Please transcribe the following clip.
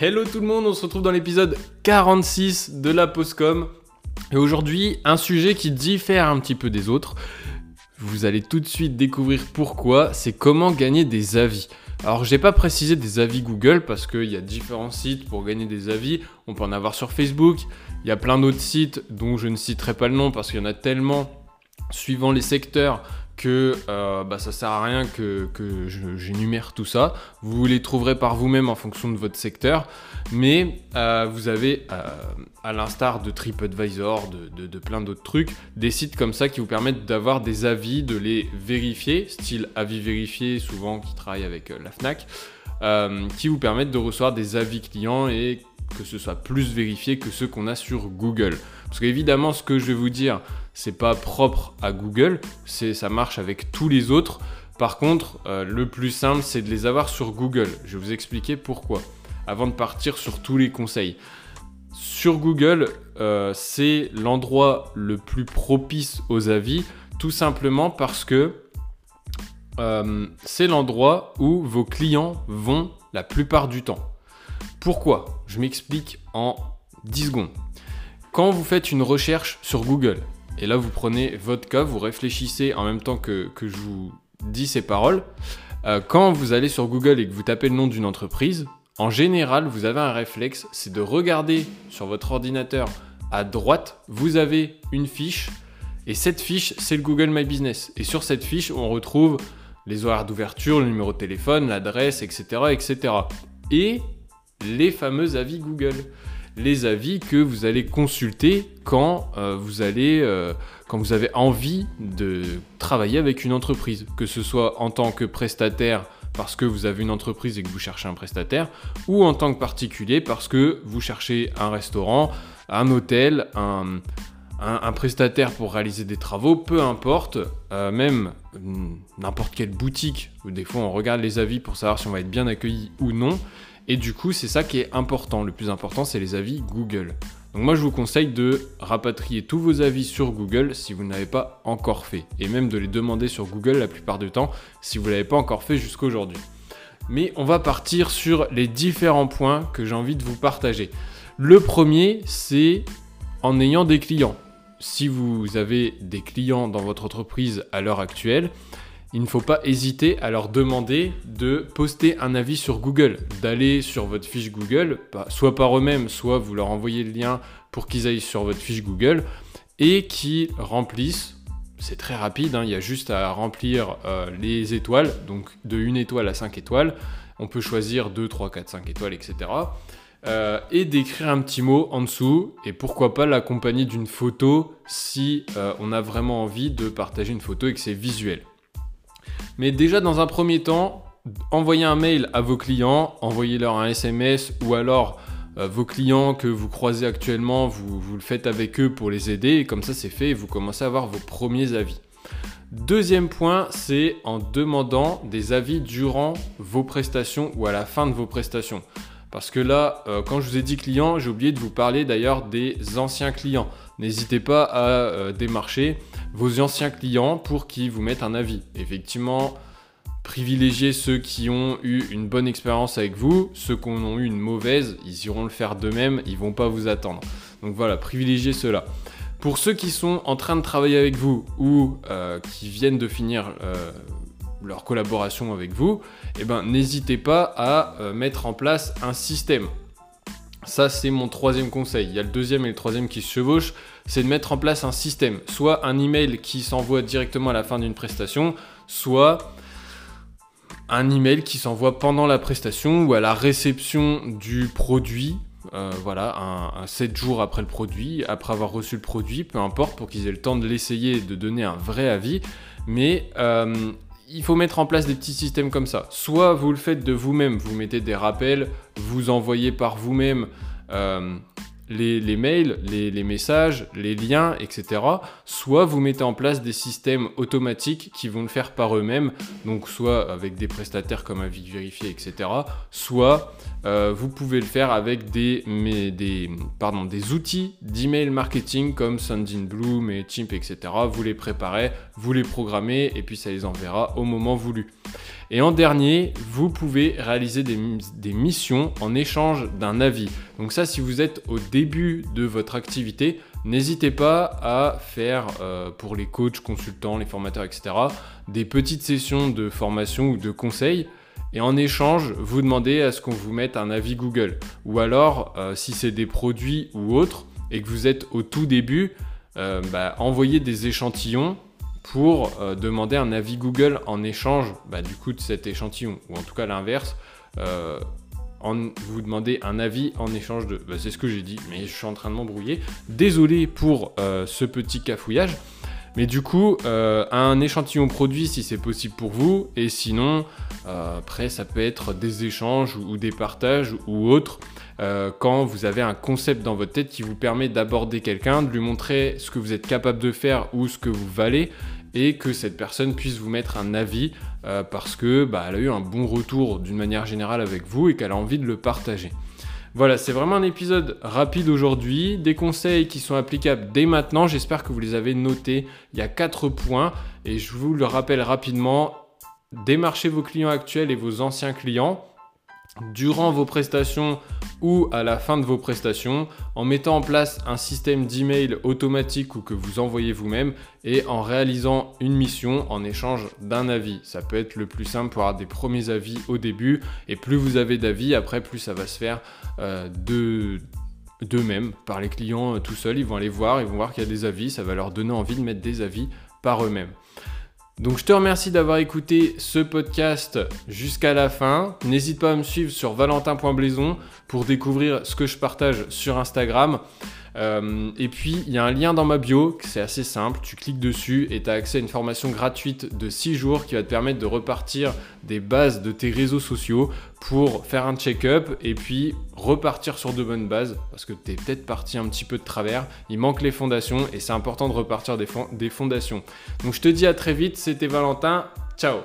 Hello tout le monde, on se retrouve dans l'épisode 46 de la Postcom. Et aujourd'hui, un sujet qui diffère un petit peu des autres. Vous allez tout de suite découvrir pourquoi, c'est comment gagner des avis. Alors, j'ai pas précisé des avis Google parce qu'il y a différents sites pour gagner des avis. On peut en avoir sur Facebook. Il y a plein d'autres sites dont je ne citerai pas le nom parce qu'il y en a tellement suivant les secteurs que euh, bah, ça sert à rien que, j'énumère tout ça. Vous les trouverez par vous-même en fonction de votre secteur, mais euh, vous avez, euh, à l'instar de TripAdvisor, de, de plein d'autres trucs, des sites comme ça qui vous permettent d'avoir des avis, de les vérifier, style avis vérifié, souvent qui travaillent avec la FNAC, qui vous permettent de recevoir des avis clients et que ce soit plus vérifié que ceux qu'on a sur Google. Parce qu'évidemment, ce que je vais vous dire, c'est pas propre à Google, c'est ça marche avec tous les autres. Par contre, euh, le plus simple, c'est de les avoir sur Google. Je vais vous expliquer pourquoi. Avant de partir sur tous les conseils. Sur Google, euh, c'est l'endroit le plus propice aux avis, tout simplement parce que euh, c'est l'endroit où vos clients vont la plupart du temps. Pourquoi? Je m'explique en 10 secondes. Quand vous faites une recherche sur Google, et là vous prenez votre cas, vous réfléchissez en même temps que, je vous dis ces paroles, euh, quand vous allez sur Google et que vous tapez le nom d'une entreprise, en général, vous avez un réflexe, c'est de regarder sur votre ordinateur à droite, vous avez une fiche, et cette fiche, c'est le Google My Business. Et sur cette fiche, on retrouve les horaires d'ouverture, le numéro de téléphone, l'adresse, etc., etc. Et les fameux avis Google. Les avis que vous allez consulter quand, euh, euh, quand vous avez envie de travailler avec une entreprise, que ce soit en tant que prestataire parce que vous avez une entreprise et que vous cherchez un prestataire, ou en tant que particulier parce que vous cherchez un restaurant, un hôtel, un, prestataire pour réaliser des travaux, peu importe, euh, même n'importe quelle boutique, des fois on regarde les avis pour savoir si on va être bien accueilli ou non, et du coup, c'est ça qui est important. Le plus important, c'est les avis Google. Donc moi, je vous conseille de rapatrier tous vos avis sur Google si vous n'avez pas encore fait. Et même de les demander sur Google la plupart du temps si vous ne l'avez pas encore fait jusqu'à aujourd'hui. Mais on va partir sur les différents points que j'ai envie de vous partager. Le premier, c'est en ayant des clients. Si vous avez des clients dans votre entreprise à l'heure actuelle, il ne faut pas hésiter à leur demander de poster un avis sur Google, d'aller sur votre fiche Google, soit par eux-mêmes, soit vous leur envoyez le lien pour qu'ils aillent sur votre fiche Google et qu'ils remplissent. C'est très rapide, hein, il y a juste à remplir euh, les étoiles, donc de 1 étoile à 5 étoiles. On peut choisir 2, 3, 4, 5 étoiles, etc. Euh, et d'écrire un petit mot en dessous et pourquoi pas l'accompagner d'une photo si euh, on a vraiment envie de partager une photo et que c'est visuel. Mais déjà, dans un premier temps, envoyez un mail à vos clients, envoyez-leur un SMS ou alors euh, vos clients que vous croisez actuellement, vous, vous le faites avec eux pour les aider et comme ça c'est fait et vous commencez à avoir vos premiers avis. Deuxième point, c'est en demandant des avis durant vos prestations ou à la fin de vos prestations. Parce que là, euh, quand je vous ai dit client, j'ai oublié de vous parler d'ailleurs des anciens clients. N'hésitez pas à euh, démarcher vos anciens clients pour qu'ils vous mettent un avis. Effectivement, privilégiez ceux qui ont eu une bonne expérience avec vous. Ceux qui ont eu une mauvaise, ils iront le faire d'eux-mêmes, ils vont pas vous attendre. Donc voilà, privilégiez ceux-là. Pour ceux qui sont en train de travailler avec vous ou euh, qui viennent de finir leur collaboration avec vous, eh ben, n'hésitez pas à euh, mettre en place un système. Ça, c'est mon troisième conseil. Il y a le deuxième et le troisième qui se chevauchent. C'est de mettre en place un système. Soit un email qui s'envoie directement à la fin d'une prestation, soit un email qui s'envoie pendant la prestation ou à la réception du produit. Euh, voilà, un, 7 jours après le produit, après avoir reçu le produit, peu importe, pour qu'ils aient le temps de l'essayer et de donner un vrai avis. Mais euh, il faut mettre en place des petits systèmes comme ça. Soit vous le faites de vous-même, vous mettez des rappels, vous envoyez par vous-même euh, les, mails, les, messages, les liens, etc. Soit vous mettez en place des systèmes automatiques qui vont le faire par eux-mêmes, donc soit avec des prestataires comme Avis Vérifié, etc. Soit euh, vous pouvez le faire avec des, des, pardon, outils d'email marketing comme Sendinblue, et Chimp, etc. Vous les préparez, vous les programmez et puis ça les enverra au moment voulu. Et en dernier, vous pouvez réaliser des, missions en échange d'un avis. Donc ça, si vous êtes au début de votre activité, n'hésitez pas à faire euh, pour les coachs, consultants, les formateurs, etc., des petites sessions de formation ou de conseils. Et en échange, vous demandez à ce qu'on vous mette un avis Google. Ou alors, euh, si c'est des produits ou autres, et que vous êtes au tout début, euh, bah, envoyez des échantillons pour euh, demander un avis Google en échange bah, du coup de cet échantillon, ou en tout cas l'inverse. Euh, en, vous demandez un avis en échange de... Bah, c'est ce que j'ai dit, mais je suis en train de m'embrouiller. Désolé pour euh, ce petit cafouillage. Mais du coup, un échantillon produit si c'est possible pour vous, et sinon, après, ça peut être des échanges ou, des partages ou autres. quand vous avez un concept dans votre tête qui vous permet d'aborder quelqu'un, de lui montrer ce que vous êtes capable de faire ou ce que vous valez, et que cette personne puisse vous mettre un avis euh, parce que bah, a eu un bon retour d'une manière générale avec vous et qu'elle a envie de le partager. Voilà, c'est vraiment un épisode rapide aujourd'hui, des conseils qui sont applicables dès maintenant, j'espère que vous les avez notés. Il y a quatre points et je vous le rappelle rapidement. Démarchez vos clients actuels et vos anciens clients durant vos prestations ou à la fin de vos prestations en mettant en place un système d'email automatique ou que vous envoyez vous-même et en réalisant une mission en échange d'un avis. Ça peut être le plus simple pour avoir des premiers avis au début et plus vous avez d'avis, après plus ça va se faire euh, de d'eux-mêmes, par les clients euh, tout seuls, ils vont aller voir, ils vont voir qu'il y a des avis, ça va leur donner envie de mettre des avis par eux-mêmes. Donc je te remercie d'avoir écouté ce podcast jusqu'à la fin. N'hésite pas à me suivre sur valentin.blaison pour découvrir ce que je partage sur Instagram. Euh, et puis, il y a un lien dans ma bio, c'est assez simple, tu cliques dessus et tu as accès à une formation gratuite de 6 jours qui va te permettre de repartir des bases de tes réseaux sociaux pour faire un check-up et puis repartir sur de bonnes bases parce que tu es peut-être parti un petit peu de travers, il manque les fondations et c'est important de repartir des, des fondations. Donc je te dis à très vite, c'était Valentin, ciao